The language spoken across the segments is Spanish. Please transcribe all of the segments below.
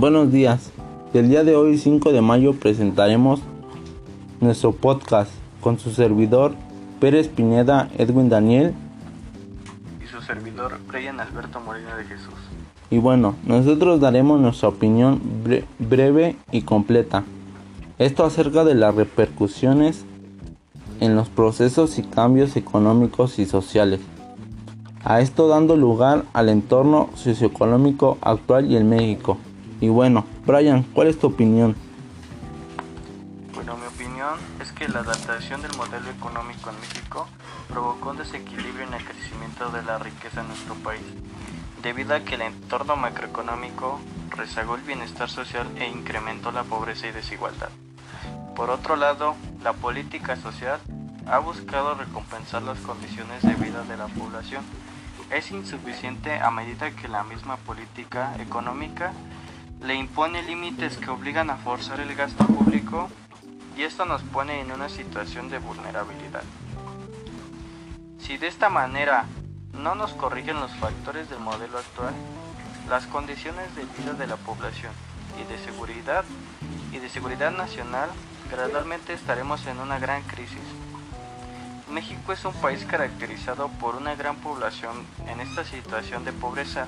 Buenos días. El día de hoy, 5 de mayo, presentaremos nuestro podcast con su servidor Pérez Pineda Edwin Daniel y su servidor Brian Alberto Moreno de Jesús. Y bueno, nosotros daremos nuestra opinión breve y completa. Esto acerca de las repercusiones en los procesos y cambios económicos y sociales. A esto dando lugar al entorno socioeconómico actual y en México. Y bueno, Brian, ¿cuál es tu opinión? Bueno, mi opinión es que la adaptación del modelo económico en México provocó un desequilibrio en el crecimiento de la riqueza en nuestro país, debido a que el entorno macroeconómico rezagó el bienestar social e incrementó la pobreza y desigualdad. Por otro lado, la política social ha buscado recompensar las condiciones de vida de la población. Es insuficiente a medida que la misma política económica le impone límites que obligan a forzar el gasto público y esto nos pone en una situación de vulnerabilidad. Si de esta manera no nos corrigen los factores del modelo actual, las condiciones de vida de la población y de seguridad y de seguridad nacional gradualmente estaremos en una gran crisis. México es un país caracterizado por una gran población en esta situación de pobreza.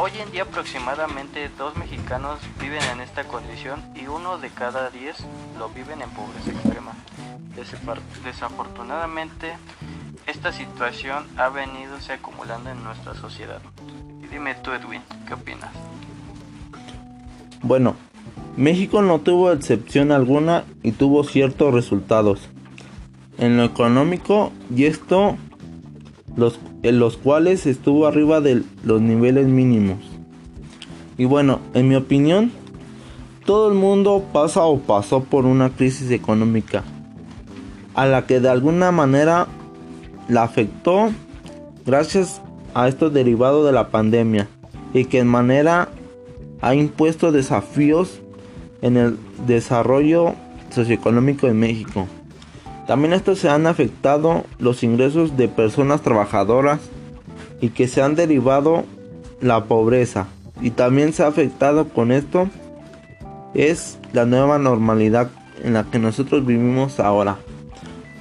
Hoy en día aproximadamente dos mexicanos viven en esta condición y uno de cada diez lo viven en pobreza extrema. Desafortunadamente, esta situación ha venido se acumulando en nuestra sociedad. Dime tú Edwin, ¿qué opinas? Bueno, México no tuvo excepción alguna y tuvo ciertos resultados en lo económico y esto los, en los cuales estuvo arriba de los niveles mínimos. Y bueno, en mi opinión, todo el mundo pasa o pasó por una crisis económica a la que de alguna manera la afectó gracias a esto derivado de la pandemia y que en manera ha impuesto desafíos en el desarrollo socioeconómico de México. También estos se han afectado los ingresos de personas trabajadoras y que se han derivado la pobreza. Y también se ha afectado con esto es la nueva normalidad en la que nosotros vivimos ahora.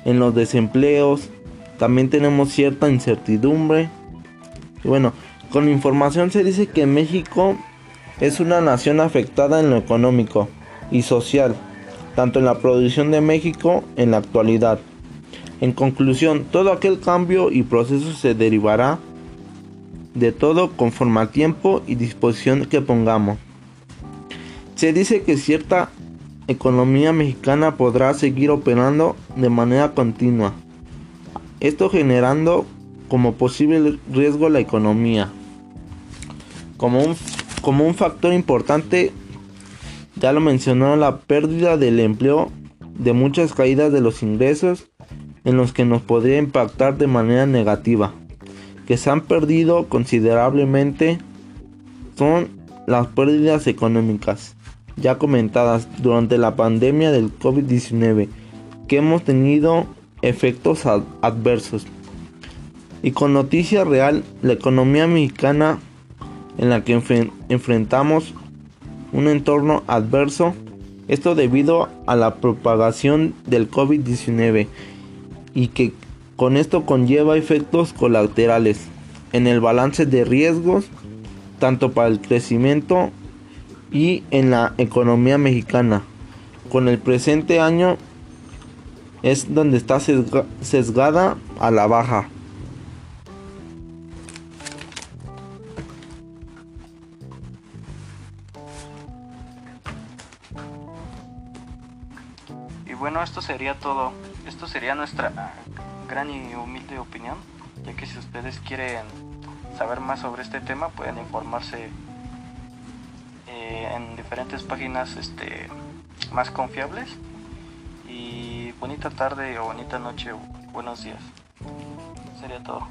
En los desempleos también tenemos cierta incertidumbre. Y bueno, con información se dice que México es una nación afectada en lo económico y social tanto en la producción de México en la actualidad. En conclusión, todo aquel cambio y proceso se derivará de todo conforme al tiempo y disposición que pongamos. Se dice que cierta economía mexicana podrá seguir operando de manera continua, esto generando como posible riesgo la economía. Como un, como un factor importante ya lo mencionó la pérdida del empleo de muchas caídas de los ingresos en los que nos podría impactar de manera negativa, que se han perdido considerablemente son las pérdidas económicas ya comentadas durante la pandemia del COVID-19, que hemos tenido efectos adversos. Y con noticia real, la economía mexicana en la que enfrentamos un entorno adverso, esto debido a la propagación del COVID-19 y que con esto conlleva efectos colaterales en el balance de riesgos tanto para el crecimiento y en la economía mexicana. Con el presente año es donde está sesgada a la baja. Bueno, esto sería todo. Esto sería nuestra gran y humilde opinión, ya que si ustedes quieren saber más sobre este tema, pueden informarse eh, en diferentes páginas este, más confiables. Y bonita tarde o bonita noche buenos días. Sería todo.